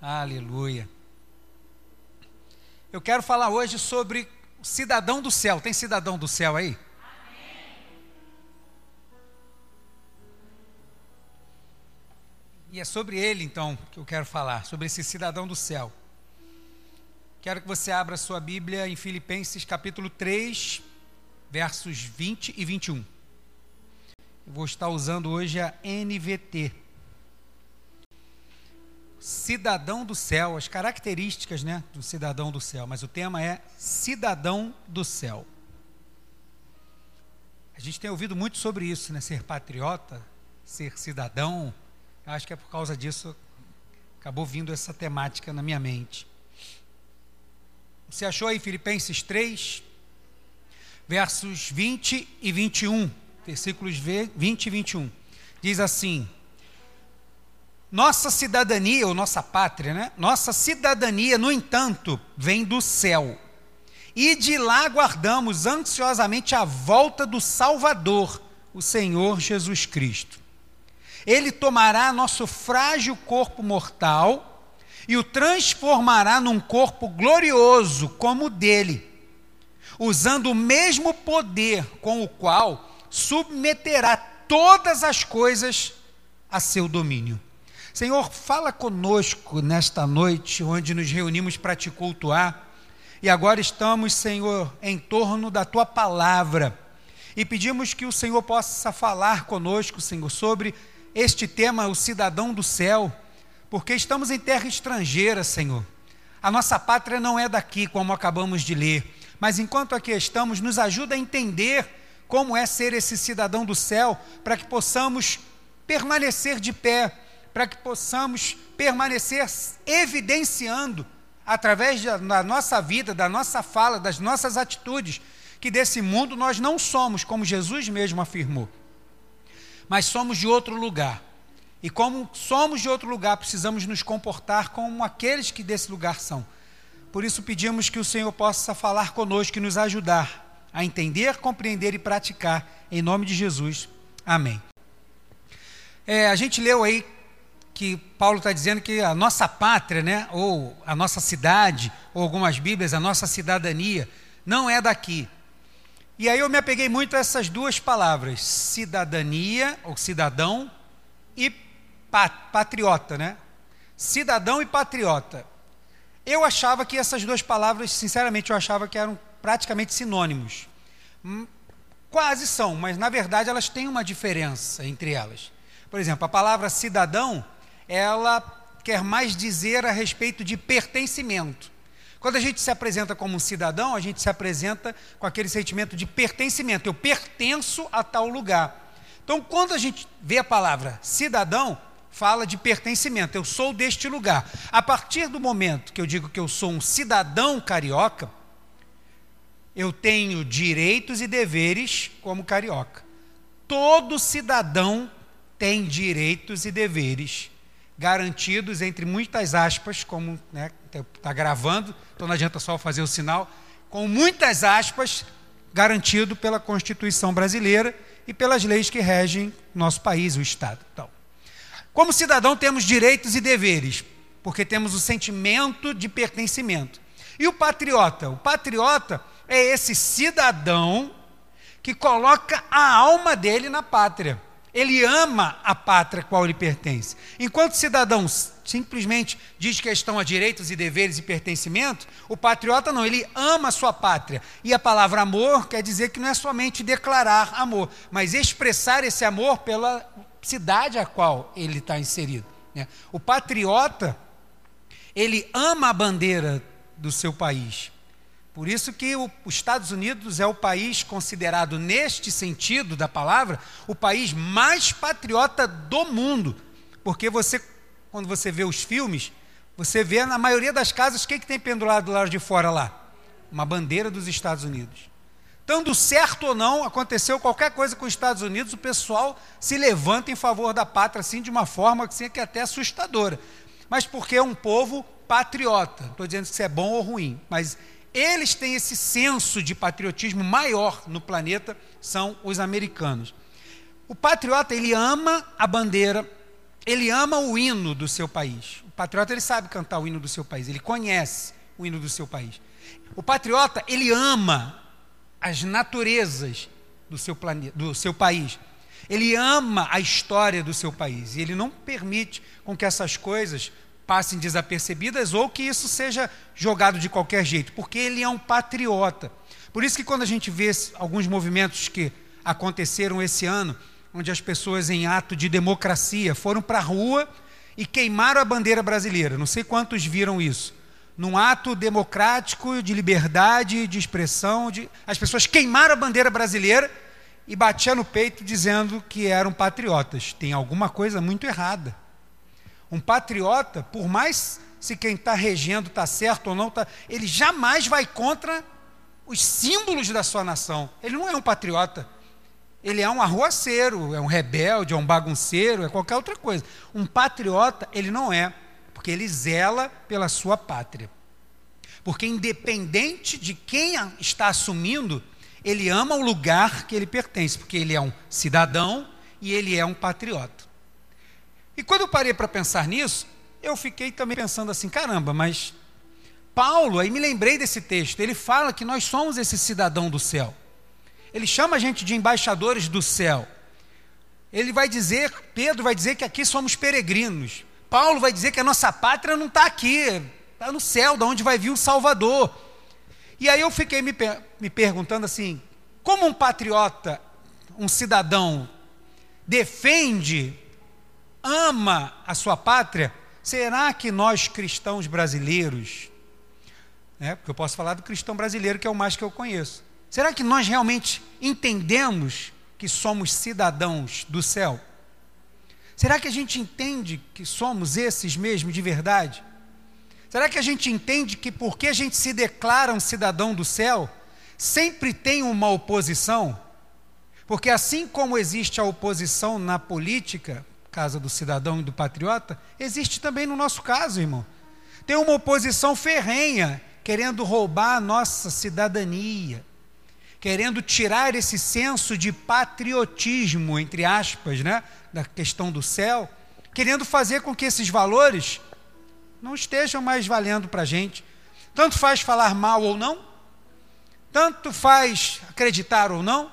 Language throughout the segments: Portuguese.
Aleluia. Eu quero falar hoje sobre o cidadão do céu. Tem cidadão do céu aí? E é sobre ele, então, que eu quero falar, sobre esse cidadão do céu. Quero que você abra sua Bíblia em Filipenses capítulo 3, versos 20 e 21. Eu vou estar usando hoje a NVT cidadão do céu, as características né, do cidadão do céu, mas o tema é cidadão do céu. A gente tem ouvido muito sobre isso, né? Ser patriota, ser cidadão. Eu acho que é por causa disso acabou vindo essa temática na minha mente. Você achou aí Filipenses 3, versos 20 e 21, versículos 20 e 21. Diz assim: nossa cidadania, ou nossa pátria, né? Nossa cidadania, no entanto, vem do céu. E de lá aguardamos ansiosamente a volta do Salvador, o Senhor Jesus Cristo. Ele tomará nosso frágil corpo mortal e o transformará num corpo glorioso como o dele, usando o mesmo poder com o qual submeterá todas as coisas a seu domínio. Senhor, fala conosco nesta noite, onde nos reunimos para te cultuar. E agora estamos, Senhor, em torno da tua palavra. E pedimos que o Senhor possa falar conosco, Senhor, sobre este tema, o cidadão do céu, porque estamos em terra estrangeira, Senhor. A nossa pátria não é daqui, como acabamos de ler, mas enquanto aqui estamos, nos ajuda a entender como é ser esse cidadão do céu, para que possamos permanecer de pé para que possamos permanecer evidenciando, através da nossa vida, da nossa fala, das nossas atitudes, que desse mundo nós não somos, como Jesus mesmo afirmou, mas somos de outro lugar. E como somos de outro lugar, precisamos nos comportar como aqueles que desse lugar são. Por isso pedimos que o Senhor possa falar conosco e nos ajudar a entender, compreender e praticar, em nome de Jesus. Amém. É, a gente leu aí que Paulo está dizendo que a nossa pátria, né, ou a nossa cidade, ou algumas Bíblias, a nossa cidadania, não é daqui. E aí eu me apeguei muito a essas duas palavras, cidadania, ou cidadão, e patriota, né? Cidadão e patriota. Eu achava que essas duas palavras, sinceramente, eu achava que eram praticamente sinônimos. Hum, quase são, mas na verdade elas têm uma diferença entre elas. Por exemplo, a palavra cidadão ela quer mais dizer a respeito de pertencimento. Quando a gente se apresenta como um cidadão, a gente se apresenta com aquele sentimento de pertencimento. Eu pertenço a tal lugar. Então, quando a gente vê a palavra cidadão, fala de pertencimento. Eu sou deste lugar. A partir do momento que eu digo que eu sou um cidadão carioca, eu tenho direitos e deveres como carioca. Todo cidadão tem direitos e deveres garantidos, entre muitas aspas, como está né, tá gravando, então não adianta só fazer o sinal, com muitas aspas, garantido pela Constituição brasileira e pelas leis que regem nosso país, o Estado. Então, como cidadão, temos direitos e deveres, porque temos o sentimento de pertencimento. E o patriota? O patriota é esse cidadão que coloca a alma dele na pátria. Ele ama a pátria qual ele pertence. Enquanto cidadãos simplesmente diz que estão a direitos e deveres e pertencimento, o patriota não, ele ama a sua pátria. E a palavra amor quer dizer que não é somente declarar amor, mas expressar esse amor pela cidade a qual ele está inserido. Né? O patriota, ele ama a bandeira do seu país. Por isso que o, os Estados Unidos é o país considerado, neste sentido da palavra, o país mais patriota do mundo. Porque você, quando você vê os filmes, você vê na maioria das casas, o que, que tem pendurado do lado de fora lá? Uma bandeira dos Estados Unidos. Dando certo ou não, aconteceu qualquer coisa com os Estados Unidos, o pessoal se levanta em favor da pátria, assim, de uma forma assim, que é até assustadora. Mas porque é um povo patriota. Estou dizendo se é bom ou ruim, mas eles têm esse senso de patriotismo maior no planeta, são os americanos. O patriota, ele ama a bandeira, ele ama o hino do seu país. O patriota ele sabe cantar o hino do seu país, ele conhece o hino do seu país. O patriota ele ama as naturezas do seu planeta, do seu país. Ele ama a história do seu país e ele não permite com que essas coisas passem desapercebidas ou que isso seja jogado de qualquer jeito, porque ele é um patriota. Por isso que quando a gente vê alguns movimentos que aconteceram esse ano, onde as pessoas em ato de democracia foram para a rua e queimaram a bandeira brasileira. Não sei quantos viram isso. Num ato democrático de liberdade, de expressão, de... as pessoas queimaram a bandeira brasileira e batiam no peito dizendo que eram patriotas. Tem alguma coisa muito errada. Um patriota, por mais se quem está regendo está certo ou não, tá, ele jamais vai contra os símbolos da sua nação. Ele não é um patriota. Ele é um arruaceiro, é um rebelde, é um bagunceiro, é qualquer outra coisa. Um patriota, ele não é, porque ele zela pela sua pátria. Porque independente de quem está assumindo, ele ama o lugar que ele pertence, porque ele é um cidadão e ele é um patriota. E quando eu parei para pensar nisso, eu fiquei também pensando assim: caramba, mas Paulo, aí me lembrei desse texto, ele fala que nós somos esse cidadão do céu. Ele chama a gente de embaixadores do céu. Ele vai dizer, Pedro vai dizer que aqui somos peregrinos. Paulo vai dizer que a nossa pátria não está aqui, está no céu, da onde vai vir o Salvador. E aí eu fiquei me, me perguntando assim: como um patriota, um cidadão, defende, ama a sua pátria, será que nós cristãos brasileiros, né, porque eu posso falar do cristão brasileiro que é o mais que eu conheço, Será que nós realmente entendemos que somos cidadãos do céu? Será que a gente entende que somos esses mesmo de verdade? Será que a gente entende que porque a gente se declara um cidadão do céu, sempre tem uma oposição? Porque assim como existe a oposição na política, casa do cidadão e do patriota, existe também no nosso caso, irmão. Tem uma oposição ferrenha querendo roubar a nossa cidadania, querendo tirar esse senso de patriotismo, entre aspas, né, da questão do céu, querendo fazer com que esses valores não estejam mais valendo para a gente. Tanto faz falar mal ou não, tanto faz acreditar ou não,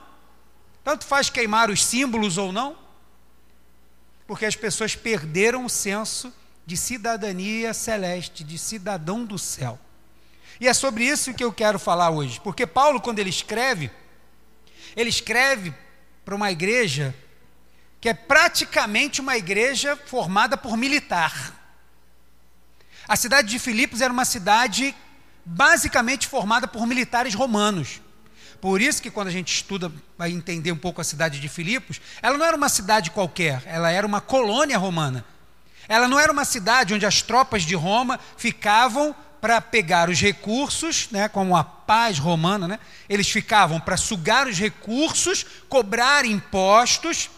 tanto faz queimar os símbolos ou não, porque as pessoas perderam o senso de cidadania celeste, de cidadão do céu. E é sobre isso que eu quero falar hoje, porque Paulo, quando ele escreve, ele escreve para uma igreja que é praticamente uma igreja formada por militar. A cidade de Filipos era uma cidade basicamente formada por militares romanos. Por isso que quando a gente estuda, vai entender um pouco a cidade de Filipos, ela não era uma cidade qualquer, ela era uma colônia romana. Ela não era uma cidade onde as tropas de Roma ficavam para pegar os recursos, né, como a paz romana, né, eles ficavam para sugar os recursos, cobrar impostos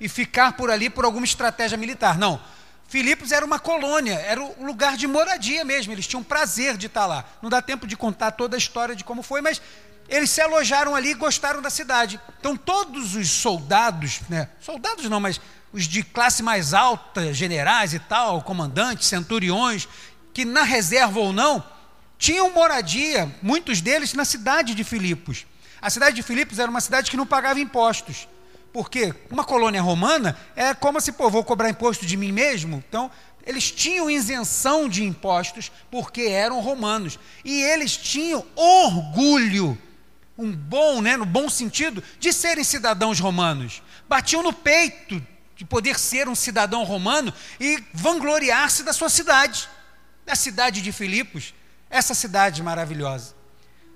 e ficar por ali por alguma estratégia militar. Não. Filipos era uma colônia, era um lugar de moradia mesmo, eles tinham prazer de estar lá. Não dá tempo de contar toda a história de como foi, mas eles se alojaram ali e gostaram da cidade. Então todos os soldados, né, soldados não, mas os de classe mais alta, generais e tal, comandantes, centuriões, que na reserva ou não, tinham moradia, muitos deles na cidade de Filipos. A cidade de Filipos era uma cidade que não pagava impostos. Porque uma colônia romana é como se, pô, vou cobrar imposto de mim mesmo. Então, eles tinham isenção de impostos porque eram romanos. E eles tinham orgulho, um bom, né, no bom sentido, de serem cidadãos romanos. Batiam no peito de poder ser um cidadão romano e vangloriar-se da sua cidade da cidade de Filipos, essa cidade maravilhosa,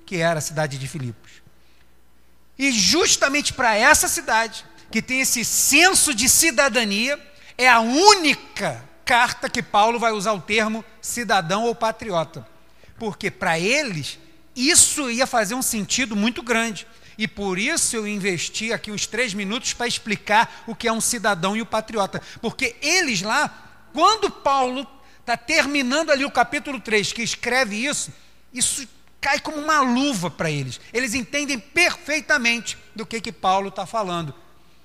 que era a cidade de Filipos. E justamente para essa cidade, que tem esse senso de cidadania, é a única carta que Paulo vai usar o termo cidadão ou patriota. Porque para eles, isso ia fazer um sentido muito grande. E por isso eu investi aqui uns três minutos para explicar o que é um cidadão e o patriota. Porque eles lá, quando Paulo está terminando ali o capítulo 3, que escreve isso, isso cai como uma luva para eles. Eles entendem perfeitamente do que, que Paulo está falando.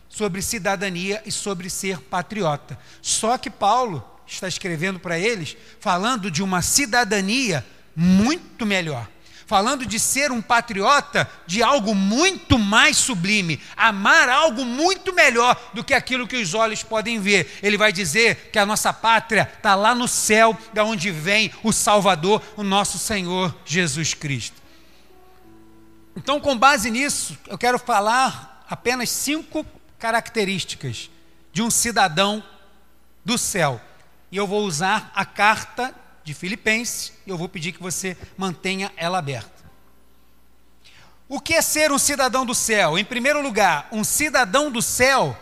sobre cidadania e sobre ser patriota. Só que Paulo está escrevendo para eles falando de uma cidadania muito melhor falando de ser um patriota de algo muito mais sublime, amar algo muito melhor do que aquilo que os olhos podem ver. Ele vai dizer que a nossa pátria está lá no céu, da onde vem o Salvador, o nosso Senhor Jesus Cristo. Então, com base nisso, eu quero falar apenas cinco características de um cidadão do céu. E eu vou usar a carta de Filipenses, eu vou pedir que você mantenha ela aberta. O que é ser um cidadão do céu? Em primeiro lugar, um cidadão do céu,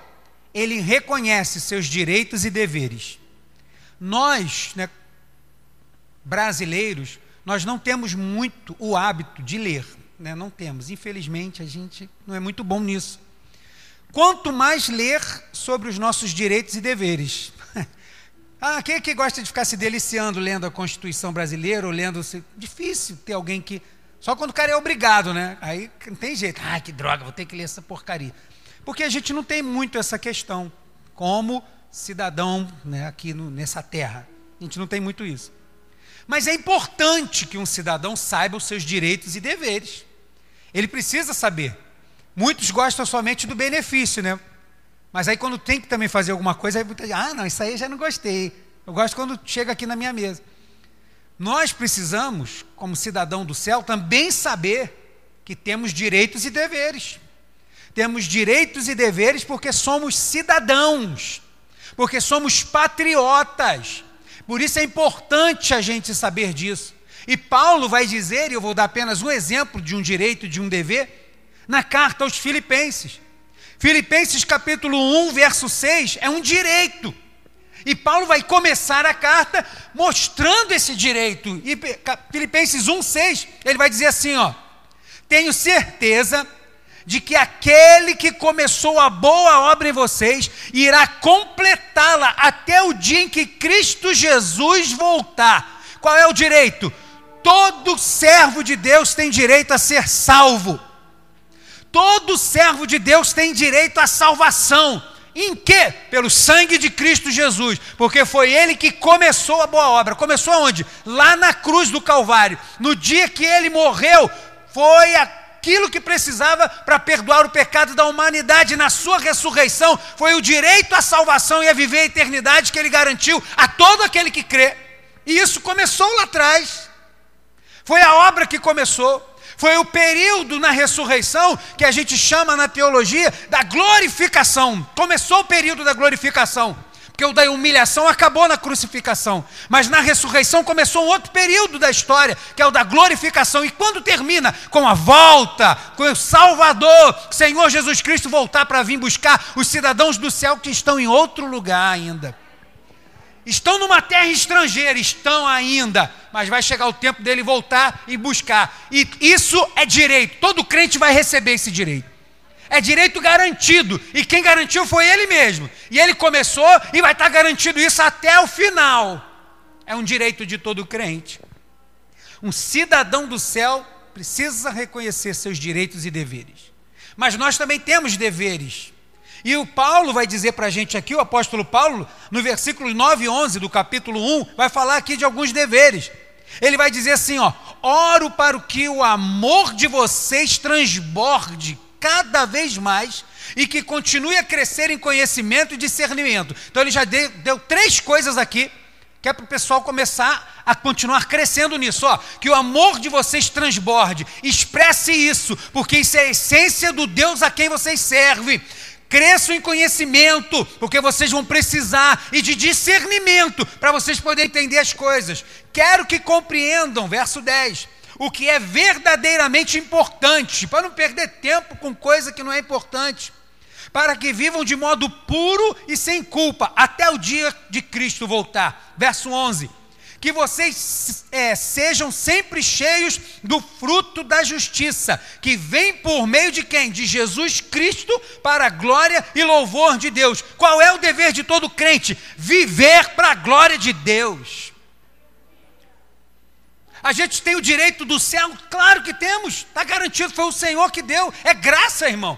ele reconhece seus direitos e deveres. Nós, né, brasileiros, nós não temos muito o hábito de ler, né? não temos. Infelizmente, a gente não é muito bom nisso. Quanto mais ler sobre os nossos direitos e deveres. Ah, quem é que gosta de ficar se deliciando lendo a Constituição brasileira ou lendo. Difícil ter alguém que. Só quando o cara é obrigado, né? Aí não tem jeito. Ah, que droga, vou ter que ler essa porcaria. Porque a gente não tem muito essa questão como cidadão né, aqui no, nessa terra. A gente não tem muito isso. Mas é importante que um cidadão saiba os seus direitos e deveres. Ele precisa saber. Muitos gostam somente do benefício, né? Mas aí quando tem que também fazer alguma coisa, aí muita gente, ah, não, isso aí eu já não gostei. Eu gosto quando chega aqui na minha mesa. Nós precisamos, como cidadão do céu, também saber que temos direitos e deveres. Temos direitos e deveres porque somos cidadãos, porque somos patriotas. Por isso é importante a gente saber disso. E Paulo vai dizer, e eu vou dar apenas um exemplo de um direito de um dever, na carta aos Filipenses. Filipenses capítulo 1, verso 6 é um direito. E Paulo vai começar a carta mostrando esse direito. E Filipenses 1, 6, ele vai dizer assim: ó, tenho certeza de que aquele que começou a boa obra em vocês irá completá-la até o dia em que Cristo Jesus voltar. Qual é o direito? Todo servo de Deus tem direito a ser salvo. Todo servo de Deus tem direito à salvação. Em que? Pelo sangue de Cristo Jesus, porque foi ele que começou a boa obra. Começou onde? Lá na cruz do Calvário. No dia que ele morreu, foi aquilo que precisava para perdoar o pecado da humanidade. Na sua ressurreição, foi o direito à salvação e a viver a eternidade que ele garantiu a todo aquele que crê. E isso começou lá atrás. Foi a obra que começou. Foi o período na ressurreição que a gente chama na teologia da glorificação. Começou o período da glorificação. Porque o da humilhação acabou na crucificação. Mas na ressurreição começou um outro período da história, que é o da glorificação. E quando termina? Com a volta, com o Salvador, Senhor Jesus Cristo voltar para vir buscar os cidadãos do céu que estão em outro lugar ainda. Estão numa terra estrangeira, estão ainda, mas vai chegar o tempo dele voltar e buscar. E isso é direito, todo crente vai receber esse direito. É direito garantido, e quem garantiu foi ele mesmo. E ele começou e vai estar garantido isso até o final. É um direito de todo crente. Um cidadão do céu precisa reconhecer seus direitos e deveres. Mas nós também temos deveres. E o Paulo vai dizer para a gente aqui, o apóstolo Paulo, no versículo 9 e 11 do capítulo 1, vai falar aqui de alguns deveres. Ele vai dizer assim: ó, oro para que o amor de vocês transborde cada vez mais e que continue a crescer em conhecimento e discernimento. Então ele já deu, deu três coisas aqui que é para o pessoal começar a continuar crescendo nisso, ó, que o amor de vocês transborde, expresse isso, porque isso é a essência do Deus a quem vocês servem. Cresçam em conhecimento, porque vocês vão precisar, e de discernimento, para vocês poderem entender as coisas. Quero que compreendam, verso 10, o que é verdadeiramente importante, para não perder tempo com coisa que não é importante, para que vivam de modo puro e sem culpa, até o dia de Cristo voltar. Verso 11 que vocês é, sejam sempre cheios do fruto da justiça, que vem por meio de quem? De Jesus Cristo, para a glória e louvor de Deus. Qual é o dever de todo crente? Viver para a glória de Deus. A gente tem o direito do céu? Claro que temos, está garantido, foi o Senhor que deu, é graça, irmão.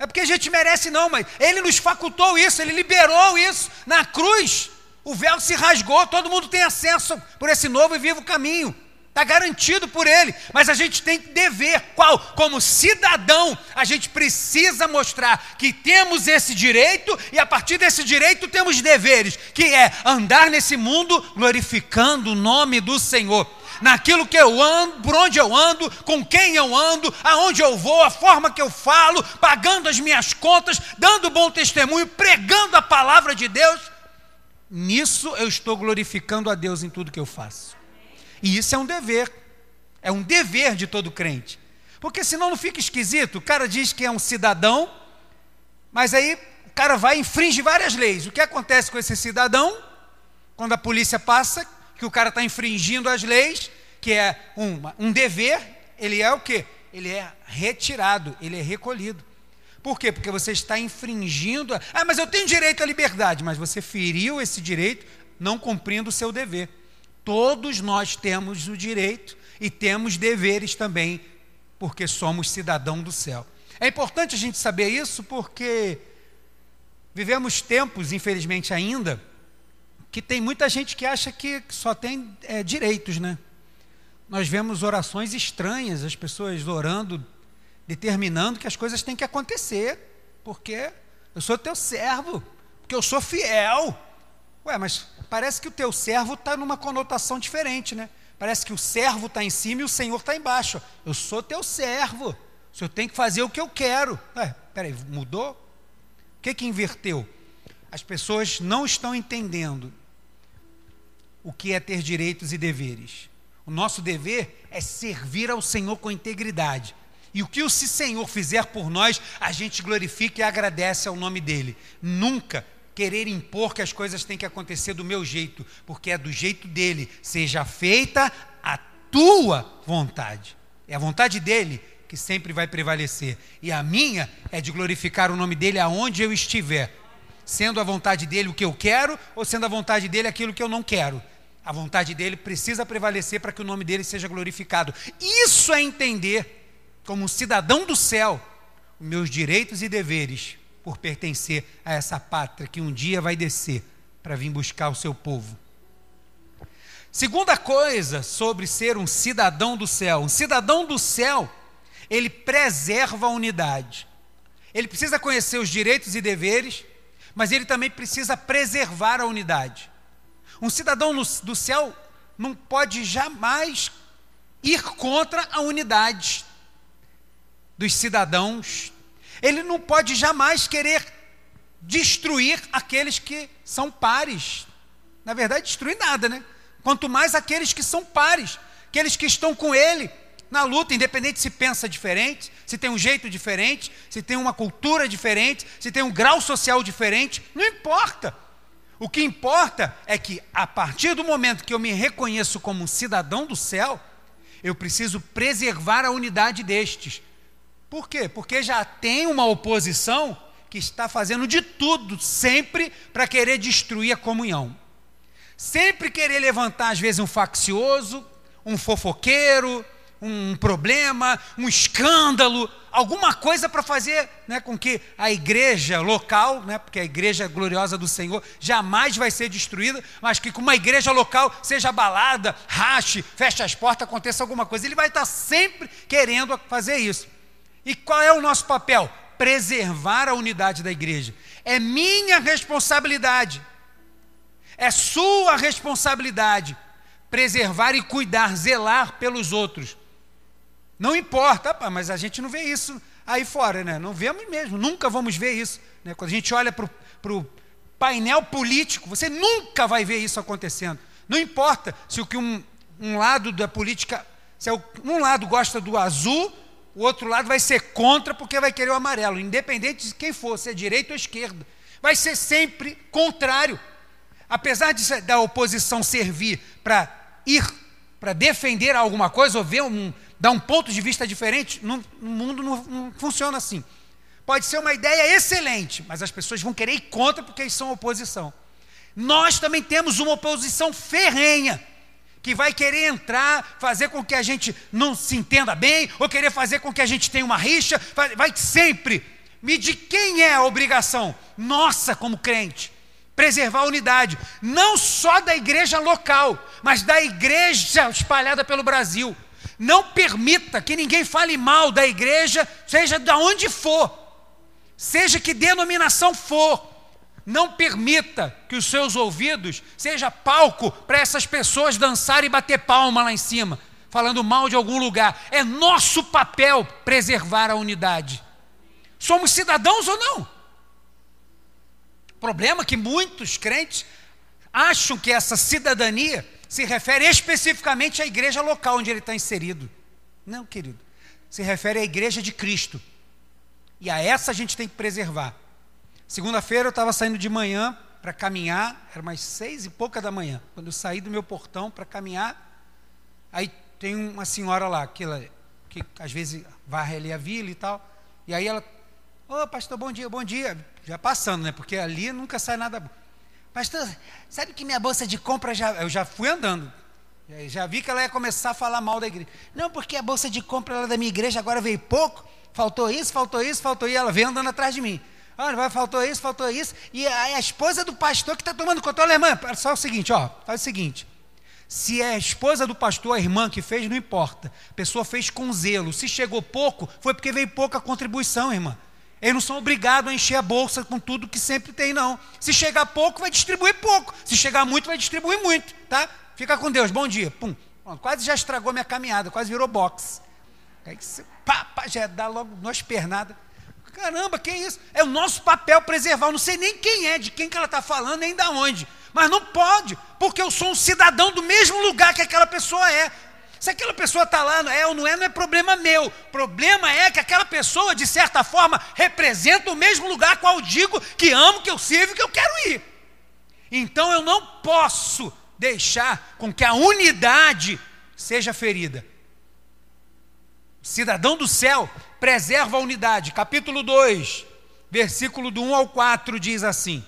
é porque a gente merece, não, mas Ele nos facultou isso, Ele liberou isso na cruz. O véu se rasgou, todo mundo tem acesso por esse novo e vivo caminho. Está garantido por ele, mas a gente tem dever. Qual? Como cidadão, a gente precisa mostrar que temos esse direito e a partir desse direito temos deveres, que é andar nesse mundo glorificando o nome do Senhor. Naquilo que eu ando, por onde eu ando, com quem eu ando, aonde eu vou, a forma que eu falo, pagando as minhas contas, dando bom testemunho, pregando a palavra de Deus. Nisso eu estou glorificando a Deus em tudo que eu faço. E isso é um dever. É um dever de todo crente. Porque senão não fica esquisito. O cara diz que é um cidadão, mas aí o cara vai e infringe várias leis. O que acontece com esse cidadão? Quando a polícia passa, que o cara está infringindo as leis, que é uma, um dever, ele é o quê? Ele é retirado, ele é recolhido. Por quê? Porque você está infringindo. Ah, mas eu tenho direito à liberdade, mas você feriu esse direito não cumprindo o seu dever. Todos nós temos o direito e temos deveres também, porque somos cidadão do céu. É importante a gente saber isso porque vivemos tempos, infelizmente ainda, que tem muita gente que acha que só tem é, direitos, né? Nós vemos orações estranhas, as pessoas orando, determinando que as coisas têm que acontecer, porque eu sou teu servo, porque eu sou fiel. Ué, mas parece que o teu servo está numa conotação diferente, né? Parece que o servo está em cima e o Senhor está embaixo. Eu sou teu servo. O Senhor tem que fazer o que eu quero. Ué, peraí, mudou? O que, que inverteu? As pessoas não estão entendendo o que é ter direitos e deveres. O nosso dever é servir ao Senhor com integridade. E o que o Senhor fizer por nós, a gente glorifica e agradece ao nome dele. Nunca querer impor que as coisas têm que acontecer do meu jeito, porque é do jeito dele. Seja feita a tua vontade. É a vontade dele que sempre vai prevalecer. E a minha é de glorificar o nome dele aonde eu estiver. Sendo a vontade dele o que eu quero, ou sendo a vontade dele aquilo que eu não quero. A vontade dele precisa prevalecer para que o nome dele seja glorificado. Isso é entender, como cidadão do céu, meus direitos e deveres por pertencer a essa pátria que um dia vai descer para vir buscar o seu povo. Segunda coisa sobre ser um cidadão do céu: um cidadão do céu, ele preserva a unidade. Ele precisa conhecer os direitos e deveres, mas ele também precisa preservar a unidade. Um cidadão do céu não pode jamais ir contra a unidade dos cidadãos ele não pode jamais querer destruir aqueles que são pares. Na verdade, destruir nada, né? Quanto mais aqueles que são pares, aqueles que estão com ele na luta, independente se pensa diferente, se tem um jeito diferente, se tem uma cultura diferente, se tem um grau social diferente, não importa. O que importa é que, a partir do momento que eu me reconheço como um cidadão do céu, eu preciso preservar a unidade destes, por quê? Porque já tem uma oposição que está fazendo de tudo, sempre, para querer destruir a comunhão. Sempre querer levantar, às vezes, um faccioso, um fofoqueiro, um problema, um escândalo, alguma coisa para fazer né, com que a igreja local, né, porque a igreja gloriosa do Senhor jamais vai ser destruída, mas que com uma igreja local seja abalada, rache, feche as portas, aconteça alguma coisa. Ele vai estar sempre querendo fazer isso. E qual é o nosso papel? Preservar a unidade da igreja. É minha responsabilidade. É sua responsabilidade preservar e cuidar, zelar pelos outros. Não importa, mas a gente não vê isso aí fora, né? Não vemos mesmo, nunca vamos ver isso. Né? Quando a gente olha para o painel político, você nunca vai ver isso acontecendo. Não importa se o que um, um lado da política, se é um lado gosta do azul o outro lado vai ser contra porque vai querer o amarelo, independente de quem for, se é direita ou esquerda. Vai ser sempre contrário. Apesar de, da oposição servir para ir, para defender alguma coisa, ou ver um, dar um ponto de vista diferente, no, no mundo não, não funciona assim. Pode ser uma ideia excelente, mas as pessoas vão querer ir contra porque eles são oposição. Nós também temos uma oposição ferrenha que vai querer entrar, fazer com que a gente não se entenda bem, ou querer fazer com que a gente tenha uma rixa, vai sempre Me de quem é a obrigação? Nossa, como crente. Preservar a unidade, não só da igreja local, mas da igreja espalhada pelo Brasil. Não permita que ninguém fale mal da igreja, seja de onde for, seja que denominação for. Não permita que os seus ouvidos seja palco para essas pessoas dançarem e bater palma lá em cima, falando mal de algum lugar. É nosso papel preservar a unidade. Somos cidadãos ou não? Problema que muitos crentes acham que essa cidadania se refere especificamente à igreja local onde ele está inserido. Não, querido. Se refere à igreja de Cristo. E a essa a gente tem que preservar. Segunda-feira eu estava saindo de manhã para caminhar, era mais seis e pouca da manhã. Quando eu saí do meu portão para caminhar, aí tem uma senhora lá, que, ela, que às vezes varre ali a vila e tal. E aí ela, ô oh, pastor, bom dia, bom dia. Já passando, né? Porque ali nunca sai nada bom. Pastor, sabe que minha bolsa de compra já. Eu já fui andando. Já vi que ela ia começar a falar mal da igreja. Não, porque a bolsa de compra lá da minha igreja agora veio pouco. Faltou isso, faltou isso, faltou isso. Ela veio andando atrás de mim. Vai, faltou isso, faltou isso. E a, a esposa do pastor que está tomando conta. Olha, irmã, só o seguinte, ó, faz o seguinte. Se é a esposa do pastor, a irmã que fez, não importa. A pessoa fez com zelo. Se chegou pouco, foi porque veio pouca contribuição, irmã. Eles não são obrigados a encher a bolsa com tudo que sempre tem, não. Se chegar pouco, vai distribuir pouco. Se chegar muito, vai distribuir muito, tá? Fica com Deus, bom dia. Pum. quase já estragou minha caminhada, quase virou boxe. Aí pá, pá, já dá logo duas pernadas. Caramba, que isso? É o nosso papel preservar. Eu não sei nem quem é, de quem que ela está falando, nem da onde. Mas não pode, porque eu sou um cidadão do mesmo lugar que aquela pessoa é. Se aquela pessoa está lá, é ou não é, não é problema meu. Problema é que aquela pessoa, de certa forma, representa o mesmo lugar qual eu digo que amo, que eu sirvo, que eu quero ir. Então eu não posso deixar com que a unidade seja ferida. Cidadão do céu preserva a unidade. Capítulo 2, versículo do 1 ao 4 diz assim: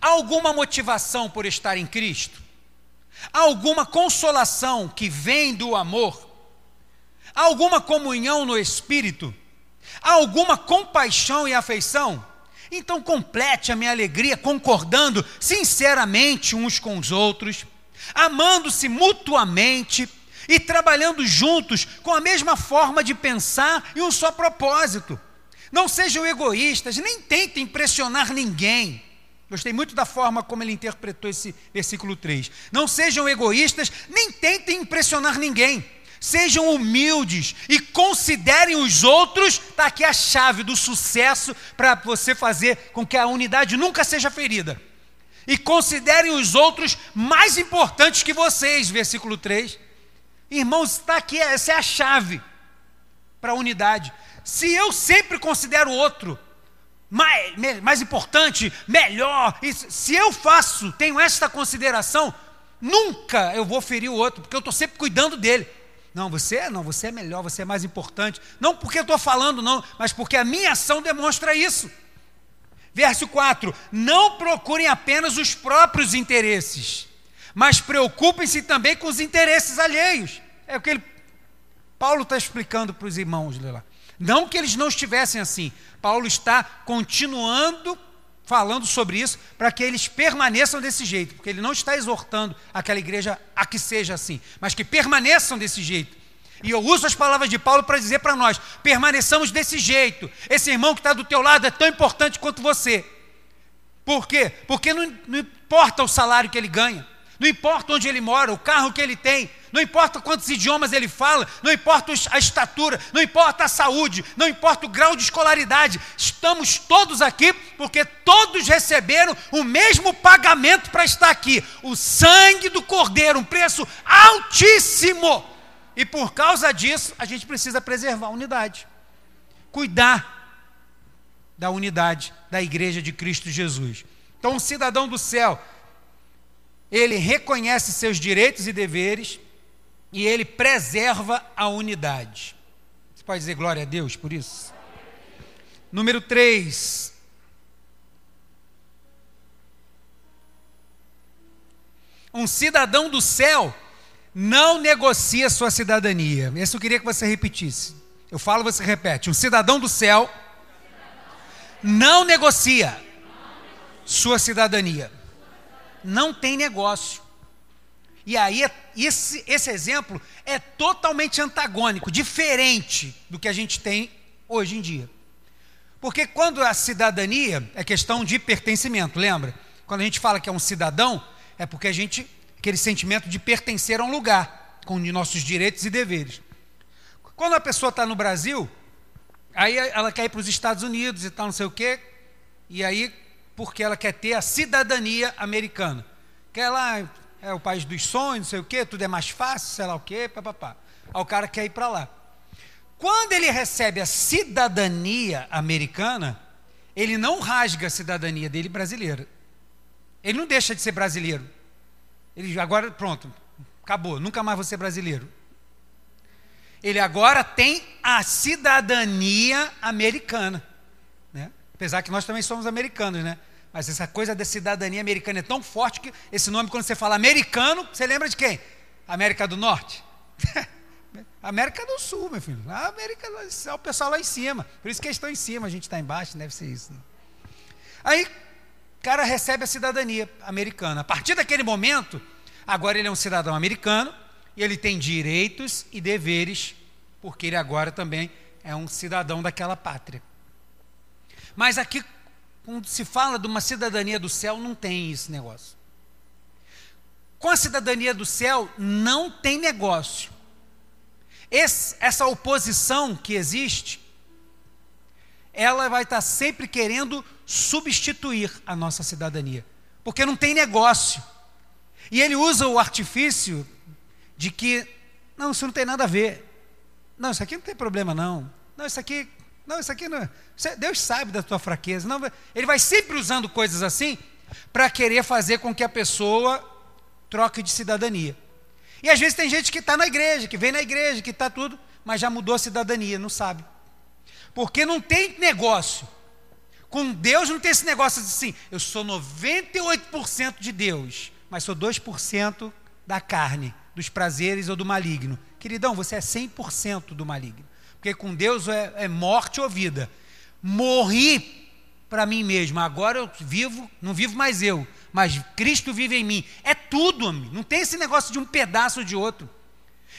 Há alguma motivação por estar em Cristo? Há alguma consolação que vem do amor? Há alguma comunhão no Espírito? Há alguma compaixão e afeição? Então complete a minha alegria concordando sinceramente uns com os outros, amando-se mutuamente e trabalhando juntos com a mesma forma de pensar e um só propósito. Não sejam egoístas, nem tentem impressionar ninguém. Gostei muito da forma como ele interpretou esse versículo 3. Não sejam egoístas, nem tentem impressionar ninguém. Sejam humildes e considerem os outros. Está aqui a chave do sucesso para você fazer com que a unidade nunca seja ferida. E considerem os outros mais importantes que vocês. Versículo 3. Irmãos, está aqui, essa é a chave para a unidade. Se eu sempre considero o outro mais, mais importante, melhor, se eu faço, tenho esta consideração, nunca eu vou ferir o outro, porque eu estou sempre cuidando dele. Não, você não, você é melhor, você é mais importante. Não porque eu estou falando, não, mas porque a minha ação demonstra isso. Verso 4: Não procurem apenas os próprios interesses, mas preocupem-se também com os interesses alheios. É o que ele, Paulo está explicando para os irmãos lá. Não que eles não estivessem assim. Paulo está continuando falando sobre isso para que eles permaneçam desse jeito, porque ele não está exortando aquela igreja a que seja assim, mas que permaneçam desse jeito. E eu uso as palavras de Paulo para dizer para nós: permaneçamos desse jeito. Esse irmão que está do teu lado é tão importante quanto você. Por quê? Porque não, não importa o salário que ele ganha, não importa onde ele mora, o carro que ele tem, não importa quantos idiomas ele fala, não importa a estatura, não importa a saúde, não importa o grau de escolaridade, estamos todos aqui porque todos receberam o mesmo pagamento para estar aqui: o sangue do Cordeiro, um preço altíssimo. E por causa disso, a gente precisa preservar a unidade, cuidar da unidade da igreja de Cristo Jesus. Então, um cidadão do céu, ele reconhece seus direitos e deveres, e ele preserva a unidade. Você pode dizer glória a Deus por isso? Número 3. Um cidadão do céu não negocia sua cidadania. Isso eu queria que você repetisse. Eu falo, você repete. Um cidadão do céu não negocia sua cidadania. Não tem negócio. E aí, esse, esse exemplo é totalmente antagônico, diferente do que a gente tem hoje em dia. Porque quando a cidadania é questão de pertencimento, lembra? Quando a gente fala que é um cidadão, é porque a gente, aquele sentimento de pertencer a um lugar, com nossos direitos e deveres. Quando a pessoa está no Brasil, aí ela quer ir para os Estados Unidos e tal, não sei o quê, e aí, porque ela quer ter a cidadania americana. Quer lá, é o país dos sonhos, não sei o quê, tudo é mais fácil, sei lá o quê, papapá. Aí o cara quer ir para lá. Quando ele recebe a cidadania americana, ele não rasga a cidadania dele brasileira. Ele não deixa de ser brasileiro. Ele agora, pronto, acabou, nunca mais vou ser brasileiro. Ele agora tem a cidadania americana. Apesar que nós também somos americanos, né? Mas essa coisa da cidadania americana é tão forte que esse nome, quando você fala americano, você lembra de quem? América do Norte? América do Sul, meu filho. A América é o pessoal lá em cima. Por isso que eles estão em cima, a gente está embaixo, deve ser isso. Né? Aí, o cara recebe a cidadania americana. A partir daquele momento, agora ele é um cidadão americano e ele tem direitos e deveres, porque ele agora também é um cidadão daquela pátria. Mas aqui quando se fala de uma cidadania do céu, não tem esse negócio. Com a cidadania do céu, não tem negócio. Esse, essa oposição que existe, ela vai estar sempre querendo substituir a nossa cidadania, porque não tem negócio. E ele usa o artifício de que, não, isso não tem nada a ver. Não, isso aqui não tem problema, não. Não, isso aqui não, isso aqui não. É, Deus sabe da tua fraqueza. Não, ele vai sempre usando coisas assim para querer fazer com que a pessoa troque de cidadania. E às vezes tem gente que está na igreja, que vem na igreja, que está tudo, mas já mudou a cidadania, não sabe. Porque não tem negócio. Com Deus não tem esse negócio assim, eu sou 98% de Deus, mas sou 2% da carne, dos prazeres ou do maligno. Queridão, você é 100% do maligno. Porque com Deus é, é morte ou vida. Morri para mim mesmo. Agora eu vivo, não vivo mais eu, mas Cristo vive em mim. É tudo, amigo. não tem esse negócio de um pedaço de outro.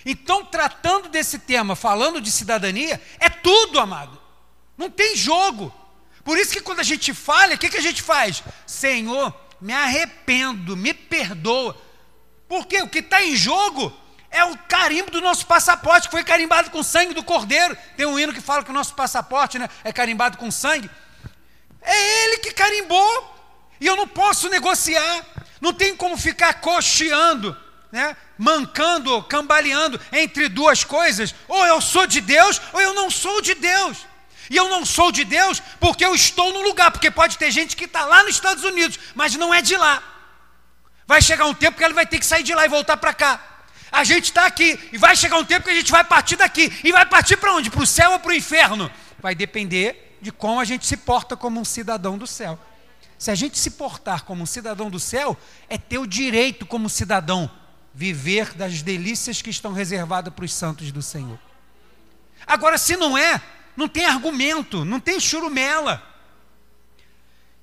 Então, tratando desse tema, falando de cidadania, é tudo, amado. Não tem jogo. Por isso que quando a gente falha, o que, que a gente faz? Senhor, me arrependo, me perdoa. Porque o que está em jogo é o carimbo do nosso passaporte, que foi carimbado com sangue do cordeiro. Tem um hino que fala que o nosso passaporte né, é carimbado com sangue. É ele que carimbou. E eu não posso negociar. Não tem como ficar cocheando, né, mancando, cambaleando entre duas coisas. Ou eu sou de Deus, ou eu não sou de Deus. E eu não sou de Deus porque eu estou no lugar. Porque pode ter gente que está lá nos Estados Unidos, mas não é de lá. Vai chegar um tempo que ele vai ter que sair de lá e voltar para cá. A gente está aqui e vai chegar um tempo que a gente vai partir daqui. E vai partir para onde? Para o céu ou para o inferno? Vai depender de como a gente se porta como um cidadão do céu. Se a gente se portar como um cidadão do céu, é ter o direito como cidadão viver das delícias que estão reservadas para os santos do Senhor. Agora, se não é, não tem argumento, não tem churumela.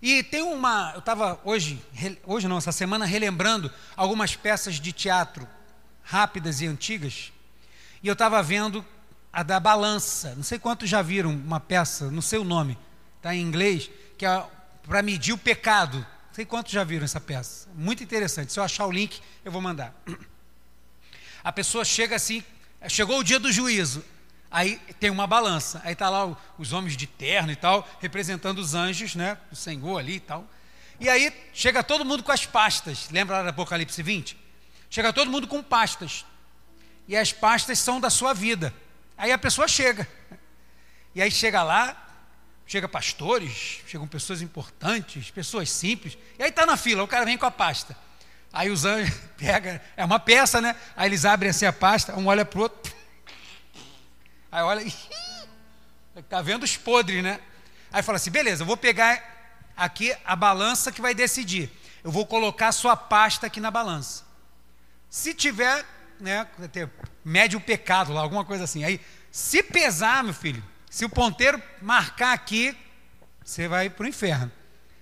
E tem uma, eu estava hoje, hoje não, essa semana relembrando algumas peças de teatro rápidas e antigas, e eu estava vendo a da balança. Não sei quantos já viram uma peça, não sei o nome, está em inglês, que é para medir o pecado. Não sei quantos já viram essa peça. Muito interessante. Se eu achar o link, eu vou mandar. A pessoa chega assim, chegou o dia do juízo. Aí tem uma balança. Aí está lá os homens de terno e tal, representando os anjos, né? O Senhor ali e tal. E aí chega todo mundo com as pastas. Lembra lá do Apocalipse 20? Chega todo mundo com pastas. E as pastas são da sua vida. Aí a pessoa chega. E aí chega lá, chega pastores, chegam pessoas importantes, pessoas simples. E aí está na fila, o cara vem com a pasta. Aí os anjos pegam, é uma peça, né? Aí eles abrem assim a pasta, um olha para o outro. Aí olha, está vendo os podres, né? Aí fala assim: beleza, eu vou pegar aqui a balança que vai decidir. Eu vou colocar a sua pasta aqui na balança. Se tiver, né, mede o pecado lá, alguma coisa assim. Aí, se pesar, meu filho, se o ponteiro marcar aqui você vai para o inferno.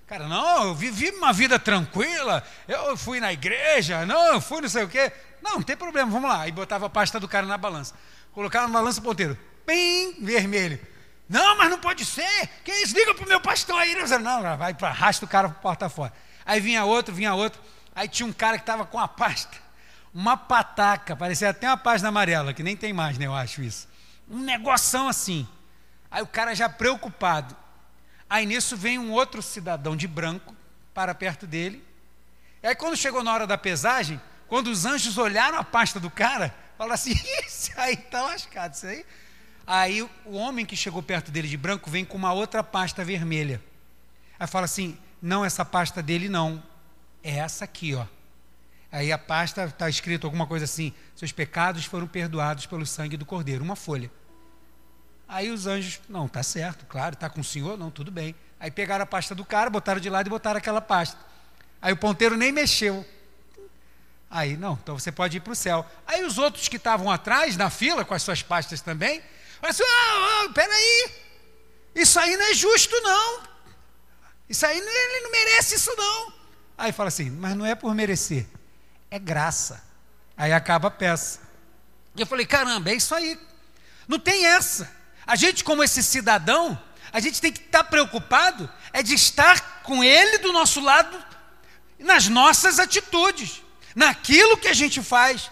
Cara, não, eu vivi uma vida tranquila, eu fui na igreja, não, eu fui não sei o quê. Não, não tem problema, vamos lá. E botava a pasta do cara na balança. Colocava na balança o ponteiro, pim, vermelho. Não, mas não pode ser. Que isso? Liga para o meu pastor aí. Não, vai para arrasta o cara para porta fora. Aí vinha outro, vinha outro. Aí tinha um cara que estava com a pasta, uma pataca, parecia até uma página amarela, que nem tem mais, né? Eu acho isso. Um negoção assim. Aí o cara já preocupado. Aí nisso vem um outro cidadão de branco para perto dele. E aí quando chegou na hora da pesagem, quando os anjos olharam a pasta do cara, falaram assim: Isso aí está lascado, isso aí. Aí o homem que chegou perto dele de branco vem com uma outra pasta vermelha. Aí fala assim: Não, essa pasta dele não. É essa aqui, ó. Aí a pasta está escrito alguma coisa assim: Seus pecados foram perdoados pelo sangue do cordeiro. Uma folha. Aí os anjos, não, tá certo, claro, tá com o senhor, não, tudo bem. Aí pegaram a pasta do cara, botaram de lado e botaram aquela pasta. Aí o ponteiro nem mexeu. Aí, não, então você pode ir para o céu. Aí os outros que estavam atrás, na fila, com as suas pastas também, falaram assim: ah, ah, peraí, isso aí não é justo, não. Isso aí ele não merece isso, não. Aí fala assim: mas não é por merecer, é graça. Aí acaba a peça. E eu falei: caramba, é isso aí. Não tem essa. A gente, como esse cidadão, a gente tem que estar preocupado é de estar com ele do nosso lado nas nossas atitudes, naquilo que a gente faz,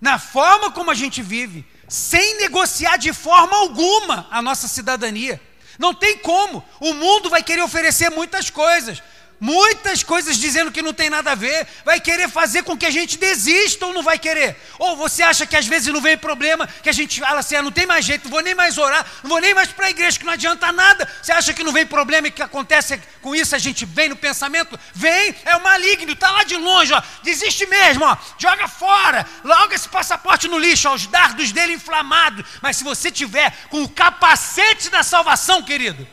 na forma como a gente vive, sem negociar de forma alguma a nossa cidadania. Não tem como. O mundo vai querer oferecer muitas coisas, muitas coisas dizendo que não tem nada a ver, vai querer fazer com que a gente desista ou não vai querer? Ou você acha que às vezes não vem problema, que a gente fala assim, ah, não tem mais jeito, não vou nem mais orar, não vou nem mais para a igreja, que não adianta nada. Você acha que não vem problema e que acontece com isso, a gente vem no pensamento? Vem, é o maligno, está lá de longe, ó, desiste mesmo, ó, joga fora, logo esse passaporte no lixo, ó, os dardos dele inflamados. Mas se você tiver com o capacete da salvação, querido,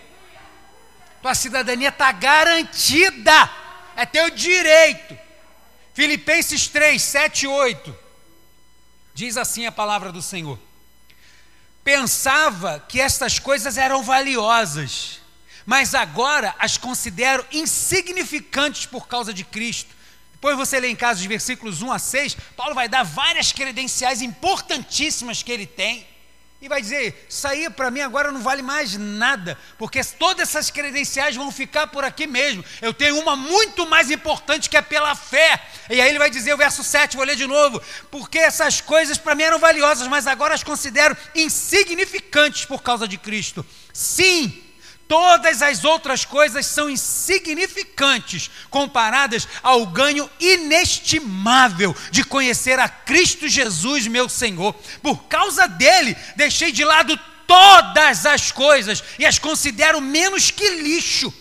tua cidadania está garantida. É teu direito. Filipenses 3, 7 e 8. Diz assim a palavra do Senhor. Pensava que estas coisas eram valiosas, mas agora as considero insignificantes por causa de Cristo. Depois você lê em casa os versículos 1 a 6, Paulo vai dar várias credenciais importantíssimas que ele tem e vai dizer: Isso aí para mim agora não vale mais nada, porque todas essas credenciais vão ficar por aqui mesmo. Eu tenho uma muito mais importante que é pela fé. E aí ele vai dizer o verso 7, vou ler de novo: Porque essas coisas para mim eram valiosas, mas agora as considero insignificantes por causa de Cristo. Sim, Todas as outras coisas são insignificantes comparadas ao ganho inestimável de conhecer a Cristo Jesus, meu Senhor. Por causa dele, deixei de lado todas as coisas e as considero menos que lixo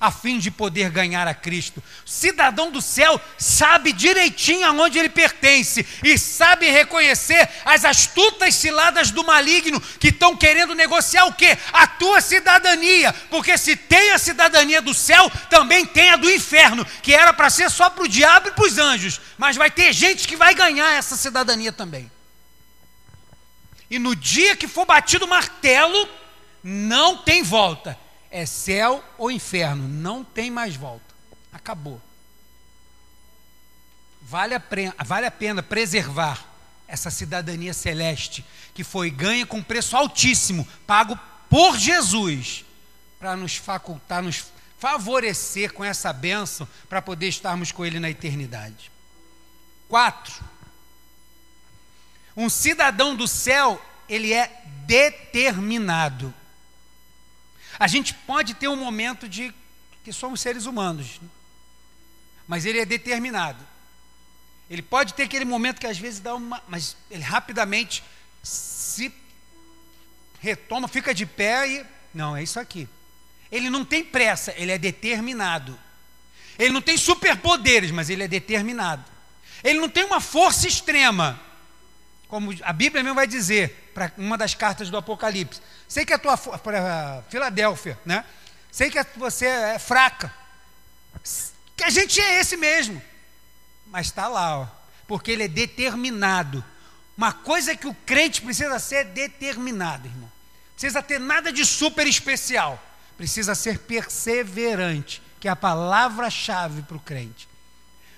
a fim de poder ganhar a Cristo. Cidadão do céu sabe direitinho aonde ele pertence e sabe reconhecer as astutas ciladas do maligno que estão querendo negociar o quê? A tua cidadania, porque se tem a cidadania do céu, também tem a do inferno, que era para ser só para o diabo e para os anjos, mas vai ter gente que vai ganhar essa cidadania também. E no dia que for batido o martelo, não tem volta é céu ou inferno, não tem mais volta. Acabou. Vale a, vale a pena preservar essa cidadania celeste que foi ganha com preço altíssimo, pago por Jesus, para nos facultar, nos favorecer com essa bênção para poder estarmos com Ele na eternidade. Quatro. Um cidadão do céu, ele é determinado. A gente pode ter um momento de que somos seres humanos, mas ele é determinado. Ele pode ter aquele momento que às vezes dá uma, mas ele rapidamente se retoma, fica de pé e não, é isso aqui. Ele não tem pressa, ele é determinado. Ele não tem superpoderes, mas ele é determinado. Ele não tem uma força extrema, como a Bíblia mesmo vai dizer, para uma das cartas do Apocalipse. Sei que a tua para Filadélfia, né? Sei que você é fraca. Que a gente é esse mesmo. Mas está lá, ó, porque ele é determinado. Uma coisa que o crente precisa ser determinado, irmão. Precisa ter nada de super especial precisa ser perseverante, que é a palavra-chave para o crente.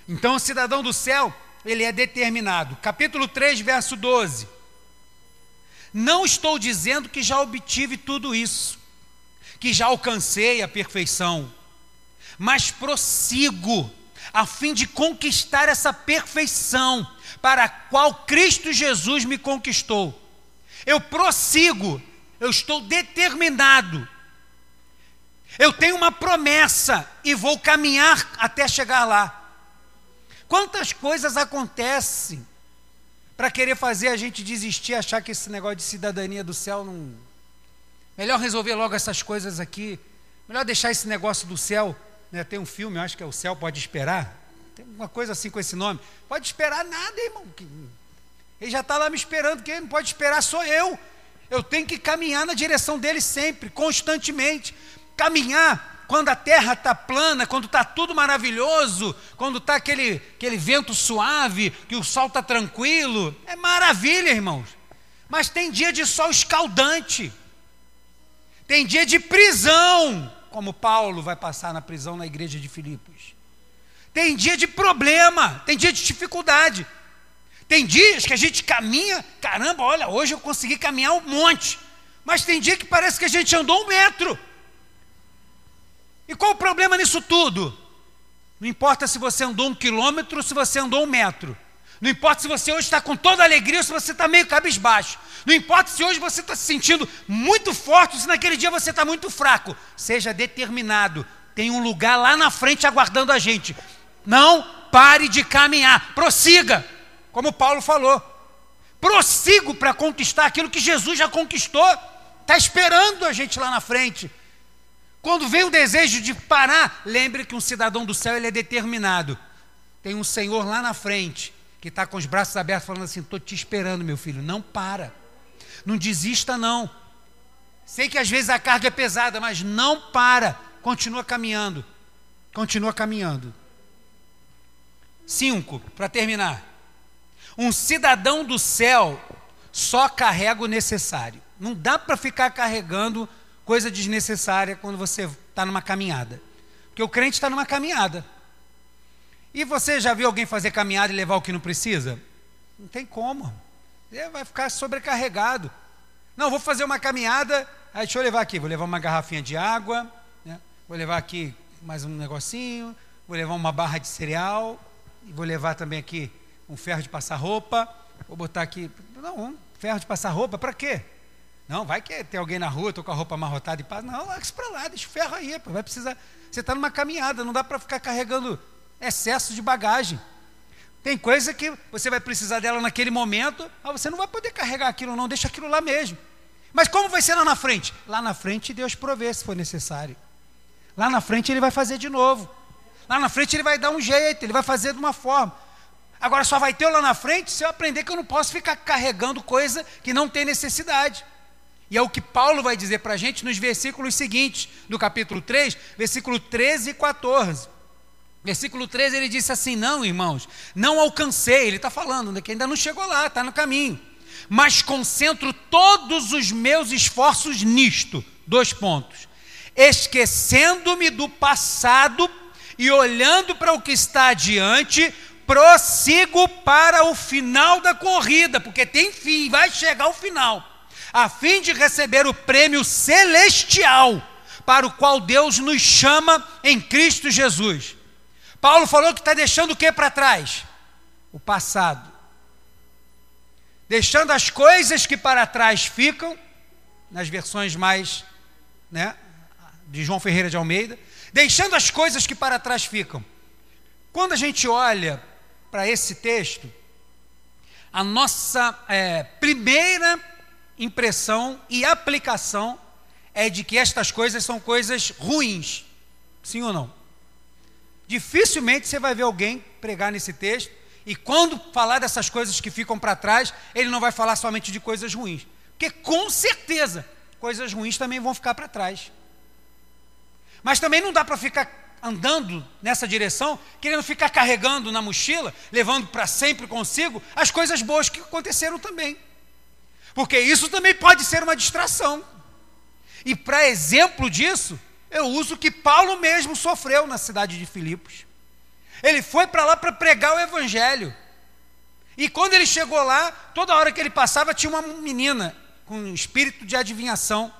Então, o cidadão do céu, ele é determinado. Capítulo 3, verso 12. Não estou dizendo que já obtive tudo isso, que já alcancei a perfeição, mas prossigo a fim de conquistar essa perfeição para a qual Cristo Jesus me conquistou. Eu prossigo, eu estou determinado. Eu tenho uma promessa e vou caminhar até chegar lá. Quantas coisas acontecem para querer fazer a gente desistir, achar que esse negócio de cidadania do céu não. Melhor resolver logo essas coisas aqui. Melhor deixar esse negócio do céu né, tem um filme, acho que é O Céu Pode Esperar. Tem uma coisa assim com esse nome. Pode esperar nada, irmão. Ele já está lá me esperando. Quem não pode esperar sou eu. Eu tenho que caminhar na direção dele sempre, constantemente. Caminhar quando a terra está plana, quando está tudo maravilhoso, quando está aquele, aquele vento suave, que o sol está tranquilo. É maravilha, irmãos. Mas tem dia de sol escaldante. Tem dia de prisão como Paulo vai passar na prisão na igreja de Filipos. Tem dia de problema, tem dia de dificuldade. Tem dias que a gente caminha, caramba, olha, hoje eu consegui caminhar um monte. Mas tem dia que parece que a gente andou um metro. E qual o problema nisso tudo? Não importa se você andou um quilômetro ou se você andou um metro. Não importa se você hoje está com toda alegria ou se você está meio cabisbaixo. Não importa se hoje você está se sentindo muito forte ou se naquele dia você está muito fraco. Seja determinado. Tem um lugar lá na frente aguardando a gente. Não pare de caminhar. Prossiga. Como Paulo falou. Prossigo para conquistar aquilo que Jesus já conquistou. Está esperando a gente lá na frente. Quando vem o desejo de parar, lembre que um cidadão do céu ele é determinado. Tem um Senhor lá na frente que está com os braços abertos, falando assim: estou te esperando, meu filho, não para, não desista, não. Sei que às vezes a carga é pesada, mas não para, continua caminhando, continua caminhando. Cinco, para terminar. Um cidadão do céu só carrega o necessário. Não dá para ficar carregando coisa desnecessária quando você está numa caminhada. Porque o crente está numa caminhada. E você já viu alguém fazer caminhada e levar o que não precisa? Não tem como. Ele vai ficar sobrecarregado. Não, vou fazer uma caminhada. Aí deixa eu levar aqui, vou levar uma garrafinha de água, né? vou levar aqui mais um negocinho, vou levar uma barra de cereal, vou levar também aqui um ferro de passar roupa, vou botar aqui, não, um ferro de passar roupa, para quê? Não, vai que tem alguém na rua, estou com a roupa amarrotada e passa. Não, larga isso para lá, deixa o ferro aí, vai precisar. Você está numa caminhada, não dá para ficar carregando excesso de bagagem. Tem coisa que você vai precisar dela naquele momento, mas você não vai poder carregar aquilo, não, deixa aquilo lá mesmo. Mas como vai ser lá na frente? Lá na frente Deus provê se for necessário. Lá na frente Ele vai fazer de novo. Lá na frente Ele vai dar um jeito, Ele vai fazer de uma forma. Agora só vai ter lá na frente se eu aprender que eu não posso ficar carregando coisa que não tem necessidade. E é o que Paulo vai dizer para a gente nos versículos seguintes, do capítulo 3, versículo 13 e 14. Versículo 13 ele disse assim: Não, irmãos, não alcancei. Ele está falando né, que ainda não chegou lá, está no caminho. Mas concentro todos os meus esforços nisto. Dois pontos. Esquecendo-me do passado e olhando para o que está adiante, prossigo para o final da corrida, porque tem fim, vai chegar o final, a fim de receber o prêmio celestial para o qual Deus nos chama em Cristo Jesus. Paulo falou que está deixando o que para trás? O passado. Deixando as coisas que para trás ficam, nas versões mais, né, de João Ferreira de Almeida, deixando as coisas que para trás ficam. Quando a gente olha para esse texto, a nossa é, primeira impressão e aplicação é de que estas coisas são coisas ruins. Sim ou não? Dificilmente você vai ver alguém pregar nesse texto e quando falar dessas coisas que ficam para trás, ele não vai falar somente de coisas ruins. Porque com certeza coisas ruins também vão ficar para trás. Mas também não dá para ficar andando nessa direção, querendo ficar carregando na mochila, levando para sempre consigo as coisas boas que aconteceram também. Porque isso também pode ser uma distração. E para exemplo disso, eu uso que Paulo mesmo sofreu na cidade de Filipos. Ele foi para lá para pregar o evangelho. E quando ele chegou lá, toda hora que ele passava tinha uma menina com um espírito de adivinhação.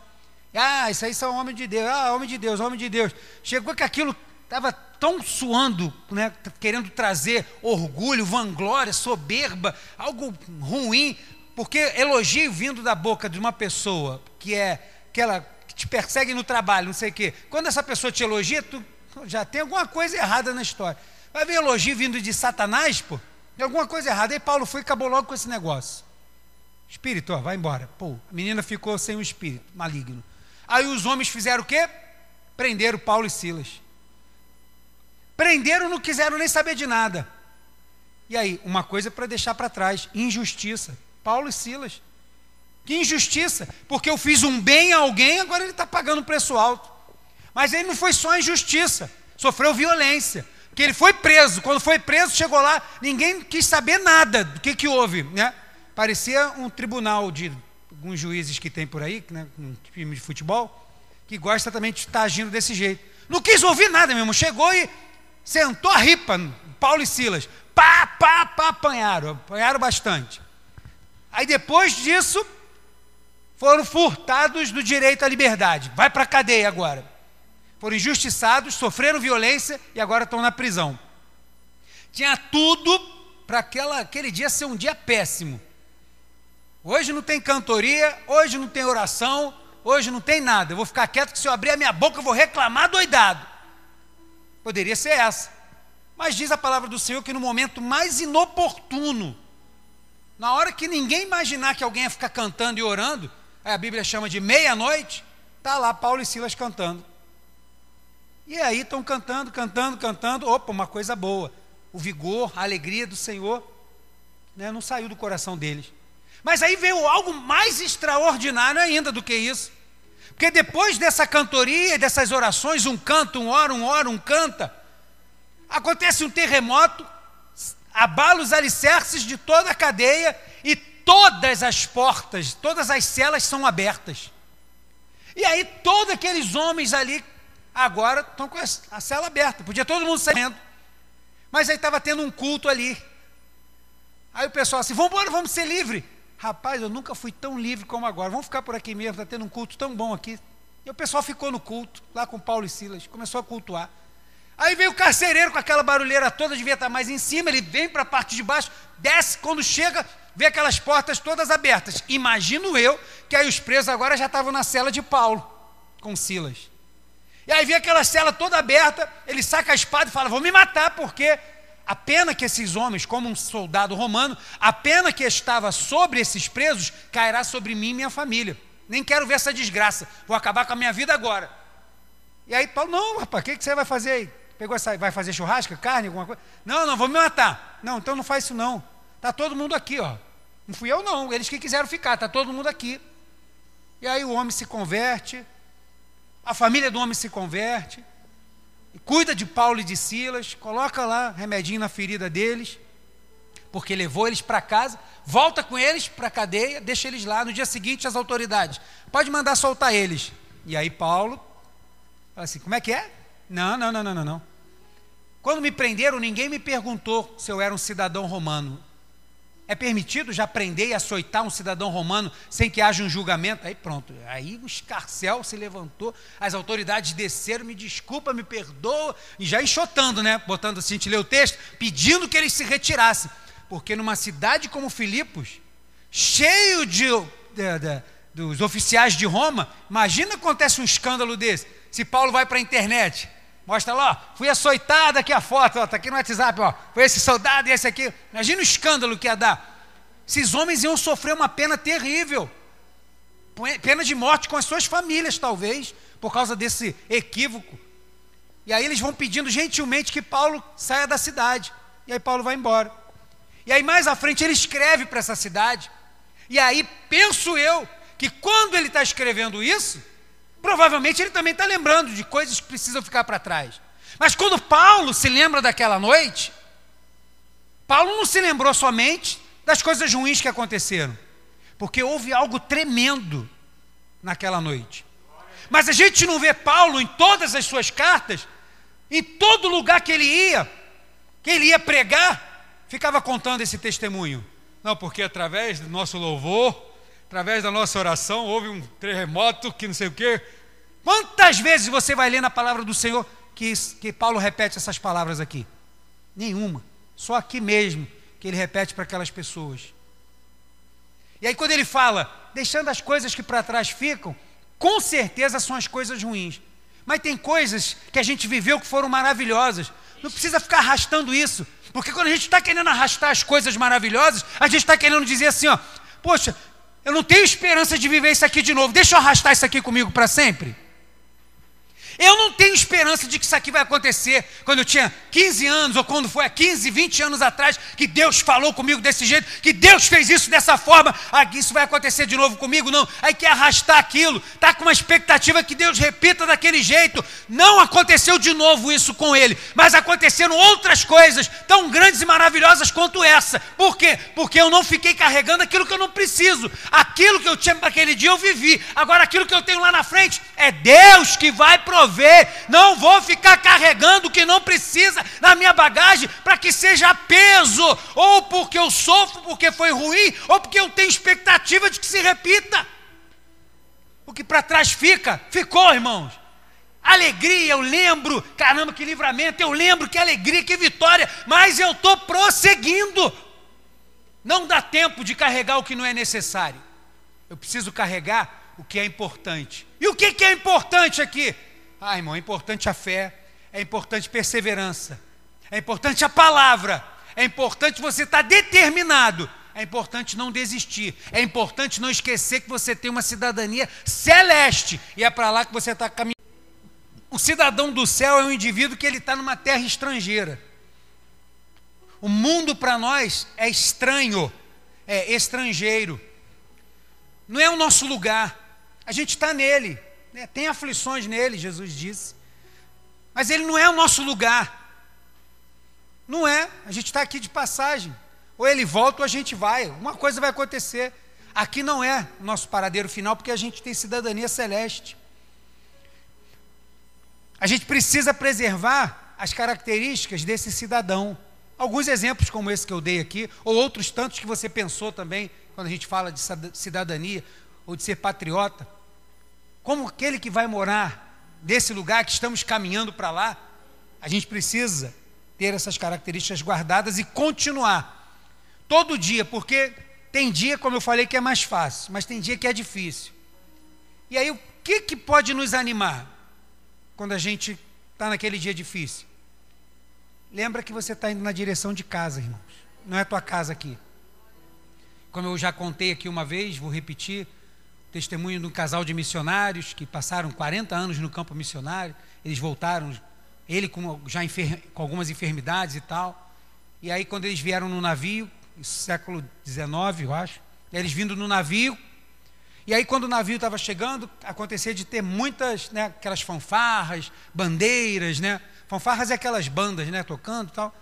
Ah, isso aí são homem de Deus. Ah, homem de Deus, homem de Deus. Chegou que aquilo estava tão suando, né, querendo trazer orgulho, vanglória, soberba, algo ruim, porque elogio vindo da boca de uma pessoa que é aquela que te persegue no trabalho, não sei o quê. Quando essa pessoa te elogia, tu já tem alguma coisa errada na história. Vai ver elogio vindo de Satanás, pô? Tem alguma coisa errada. Aí Paulo foi e acabou logo com esse negócio. Espírito, ó, vai embora. Pô, a menina ficou sem o espírito maligno. Aí os homens fizeram o quê? Prenderam Paulo e Silas. Prenderam, não quiseram nem saber de nada. E aí, uma coisa para deixar para trás: injustiça. Paulo e Silas. Que injustiça, porque eu fiz um bem a alguém, agora ele está pagando um preço alto. Mas ele não foi só injustiça, sofreu violência. Porque ele foi preso, quando foi preso, chegou lá, ninguém quis saber nada do que, que houve. Né? Parecia um tribunal de alguns juízes que tem por aí, né, um time de futebol, que gosta também de estar agindo desse jeito. Não quis ouvir nada mesmo, chegou e sentou a ripa, Paulo e Silas. Pá, pá, pá, apanharam, apanharam bastante. Aí depois disso, foram furtados do direito à liberdade. Vai para a cadeia agora. Foram injustiçados, sofreram violência e agora estão na prisão. Tinha tudo para aquele dia ser um dia péssimo. Hoje não tem cantoria, hoje não tem oração, hoje não tem nada. Eu vou ficar quieto que se eu abrir a minha boca eu vou reclamar doidado. Poderia ser essa. Mas diz a palavra do Senhor que no momento mais inoportuno, na hora que ninguém imaginar que alguém ia ficar cantando e orando, a Bíblia chama de meia-noite, está lá Paulo e Silas cantando. E aí estão cantando, cantando, cantando. Opa, uma coisa boa. O vigor, a alegria do Senhor né, não saiu do coração deles. Mas aí veio algo mais extraordinário ainda do que isso. Porque depois dessa cantoria, dessas orações, um canta, um ora, um ora, um canta, acontece um terremoto, abala os alicerces de toda a cadeia e todas as portas, todas as celas são abertas. E aí todos aqueles homens ali agora estão com a cela aberta. Podia todo mundo saindo. Mas aí estava tendo um culto ali. Aí o pessoal assim, vamos embora, vamos ser livre. Rapaz, eu nunca fui tão livre como agora. Vamos ficar por aqui mesmo, está tendo um culto tão bom aqui. E o pessoal ficou no culto, lá com Paulo e Silas, começou a cultuar. Aí veio o carcereiro com aquela barulheira toda, devia estar mais em cima, ele vem para a parte de baixo, desce, quando chega, vê aquelas portas todas abertas. Imagino eu que aí os presos agora já estavam na cela de Paulo, com Silas. E aí vê aquela cela toda aberta, ele saca a espada e fala: Vou me matar, porque a pena que esses homens, como um soldado romano, a pena que estava sobre esses presos cairá sobre mim e minha família. Nem quero ver essa desgraça, vou acabar com a minha vida agora. E aí Paulo, não, rapaz, o que, que você vai fazer aí? Pegou essa, vai fazer churrasco, carne, alguma coisa? Não, não, vou me matar. Não, então não faz isso não. Está todo mundo aqui, ó. Não fui eu não, eles que quiseram ficar, está todo mundo aqui. E aí o homem se converte, a família do homem se converte, cuida de Paulo e de Silas, coloca lá remedinho na ferida deles, porque levou eles para casa, volta com eles para a cadeia, deixa eles lá. No dia seguinte, as autoridades, pode mandar soltar eles. E aí Paulo fala assim: como é que é? Não, não, não, não, não. Quando me prenderam, ninguém me perguntou se eu era um cidadão romano. É permitido já prender e açoitar um cidadão romano sem que haja um julgamento? Aí pronto. Aí o escarcel se levantou, as autoridades desceram, me desculpa, me perdoa, e já enxotando, né? Botando assim, te lê o texto, pedindo que eles se retirassem. Porque numa cidade como Filipos, cheio de, de, de dos oficiais de Roma, imagina acontece um escândalo desse. Se Paulo vai para a internet, Mostra lá, fui açoitada aqui a foto, está aqui no WhatsApp, ó. Foi esse soldado e esse aqui. Imagina o escândalo que ia dar. Esses homens iam sofrer uma pena terrível. Pena de morte com as suas famílias, talvez, por causa desse equívoco. E aí eles vão pedindo gentilmente que Paulo saia da cidade. E aí Paulo vai embora. E aí mais à frente ele escreve para essa cidade. E aí penso eu que quando ele está escrevendo isso, Provavelmente ele também está lembrando de coisas que precisam ficar para trás. Mas quando Paulo se lembra daquela noite, Paulo não se lembrou somente das coisas ruins que aconteceram, porque houve algo tremendo naquela noite. Mas a gente não vê Paulo em todas as suas cartas, em todo lugar que ele ia, que ele ia pregar, ficava contando esse testemunho. Não, porque através do nosso louvor, através da nossa oração, houve um terremoto que não sei o quê. Quantas vezes você vai ler na palavra do Senhor que, que Paulo repete essas palavras aqui? Nenhuma. Só aqui mesmo que ele repete para aquelas pessoas. E aí, quando ele fala, deixando as coisas que para trás ficam, com certeza são as coisas ruins. Mas tem coisas que a gente viveu que foram maravilhosas. Não precisa ficar arrastando isso. Porque quando a gente está querendo arrastar as coisas maravilhosas, a gente está querendo dizer assim, ó, poxa, eu não tenho esperança de viver isso aqui de novo. Deixa eu arrastar isso aqui comigo para sempre. Eu não tenho esperança de que isso aqui vai acontecer quando eu tinha 15 anos, ou quando foi há 15, 20 anos atrás, que Deus falou comigo desse jeito, que Deus fez isso dessa forma, ah, isso vai acontecer de novo comigo, não. Aí quer arrastar aquilo, está com uma expectativa que Deus repita daquele jeito. Não aconteceu de novo isso com ele, mas aconteceram outras coisas tão grandes e maravilhosas quanto essa. Por quê? Porque eu não fiquei carregando aquilo que eu não preciso. Aquilo que eu tinha para aquele dia eu vivi. Agora aquilo que eu tenho lá na frente é Deus que vai provar não vou ficar carregando o que não precisa na minha bagagem para que seja peso, ou porque eu sofro, porque foi ruim, ou porque eu tenho expectativa de que se repita. O que para trás fica, ficou, irmãos. Alegria, eu lembro, caramba, que livramento, eu lembro que alegria, que vitória, mas eu estou prosseguindo. Não dá tempo de carregar o que não é necessário. Eu preciso carregar o que é importante. E o que, que é importante aqui? Ah, irmão, é importante a fé, é importante perseverança, é importante a palavra, é importante você estar determinado, é importante não desistir, é importante não esquecer que você tem uma cidadania celeste e é para lá que você está caminhando. O cidadão do céu é um indivíduo que ele está numa terra estrangeira. O mundo para nós é estranho, é estrangeiro. Não é o nosso lugar. A gente está nele. Né? Tem aflições nele, Jesus disse. Mas ele não é o nosso lugar. Não é. A gente está aqui de passagem. Ou ele volta ou a gente vai. Uma coisa vai acontecer. Aqui não é o nosso paradeiro final, porque a gente tem cidadania celeste. A gente precisa preservar as características desse cidadão. Alguns exemplos como esse que eu dei aqui, ou outros tantos que você pensou também, quando a gente fala de cidadania, ou de ser patriota como aquele que vai morar nesse lugar que estamos caminhando para lá, a gente precisa ter essas características guardadas e continuar todo dia, porque tem dia, como eu falei, que é mais fácil, mas tem dia que é difícil. E aí, o que, que pode nos animar quando a gente está naquele dia difícil? Lembra que você está indo na direção de casa, irmãos. Não é tua casa aqui. Como eu já contei aqui uma vez, vou repetir, testemunho de um casal de missionários que passaram 40 anos no campo missionário. Eles voltaram, ele com, já enfer, com algumas enfermidades e tal. E aí, quando eles vieram no navio, século XIX, eu acho, eles vindo no navio. E aí, quando o navio estava chegando, acontecia de ter muitas, né, aquelas fanfarras, bandeiras, né? Fanfarras é aquelas bandas, né, tocando e tal.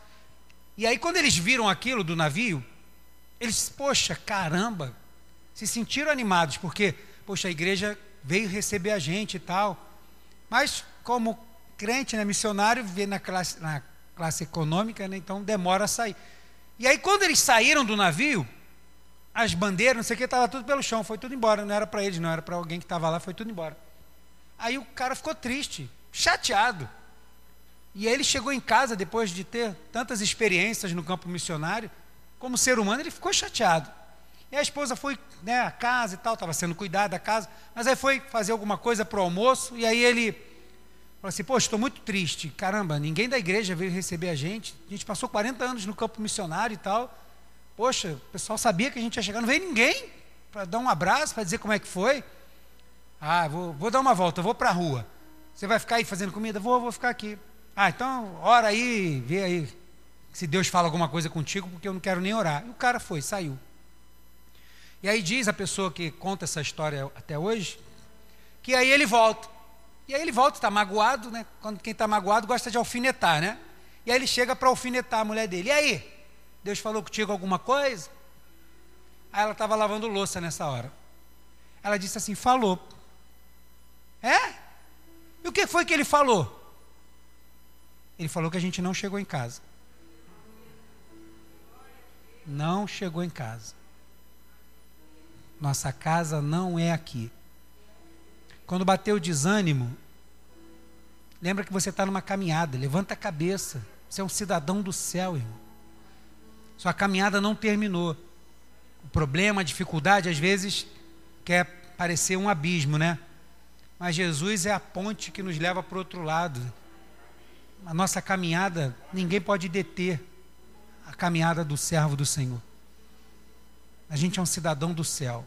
E aí, quando eles viram aquilo do navio, eles, poxa, caramba, se sentiram animados, porque, poxa, a igreja veio receber a gente e tal. Mas, como crente, né, missionário, vê na classe, na classe econômica, né, então demora a sair. E aí, quando eles saíram do navio, as bandeiras, não sei o que, estava tudo pelo chão, foi tudo embora. Não era para eles, não era para alguém que estava lá, foi tudo embora. Aí o cara ficou triste, chateado. E aí ele chegou em casa, depois de ter tantas experiências no campo missionário, como ser humano, ele ficou chateado. E a esposa foi né, à casa e tal, estava sendo cuidada da casa, mas aí foi fazer alguma coisa para o almoço, e aí ele falou assim: Poxa, estou muito triste, caramba, ninguém da igreja veio receber a gente, a gente passou 40 anos no campo missionário e tal. Poxa, o pessoal sabia que a gente ia chegar, não veio ninguém para dar um abraço, para dizer como é que foi. Ah, vou, vou dar uma volta, vou para a rua. Você vai ficar aí fazendo comida? Vou, vou ficar aqui. Ah, então ora aí, vê aí se Deus fala alguma coisa contigo, porque eu não quero nem orar. E o cara foi, saiu. E aí diz a pessoa que conta essa história até hoje, que aí ele volta. E aí ele volta, está magoado, né? Quando quem está magoado gosta de alfinetar, né? E aí ele chega para alfinetar a mulher dele. E aí? Deus falou contigo alguma coisa? Aí ela estava lavando louça nessa hora. Ela disse assim: falou. É? E o que foi que ele falou? Ele falou que a gente não chegou em casa. Não chegou em casa. Nossa casa não é aqui. Quando bateu o desânimo, lembra que você está numa caminhada, levanta a cabeça. Você é um cidadão do céu, irmão. Sua caminhada não terminou. O problema, a dificuldade, às vezes, quer parecer um abismo, né? Mas Jesus é a ponte que nos leva para o outro lado. A nossa caminhada, ninguém pode deter a caminhada do servo do Senhor. A gente é um cidadão do céu.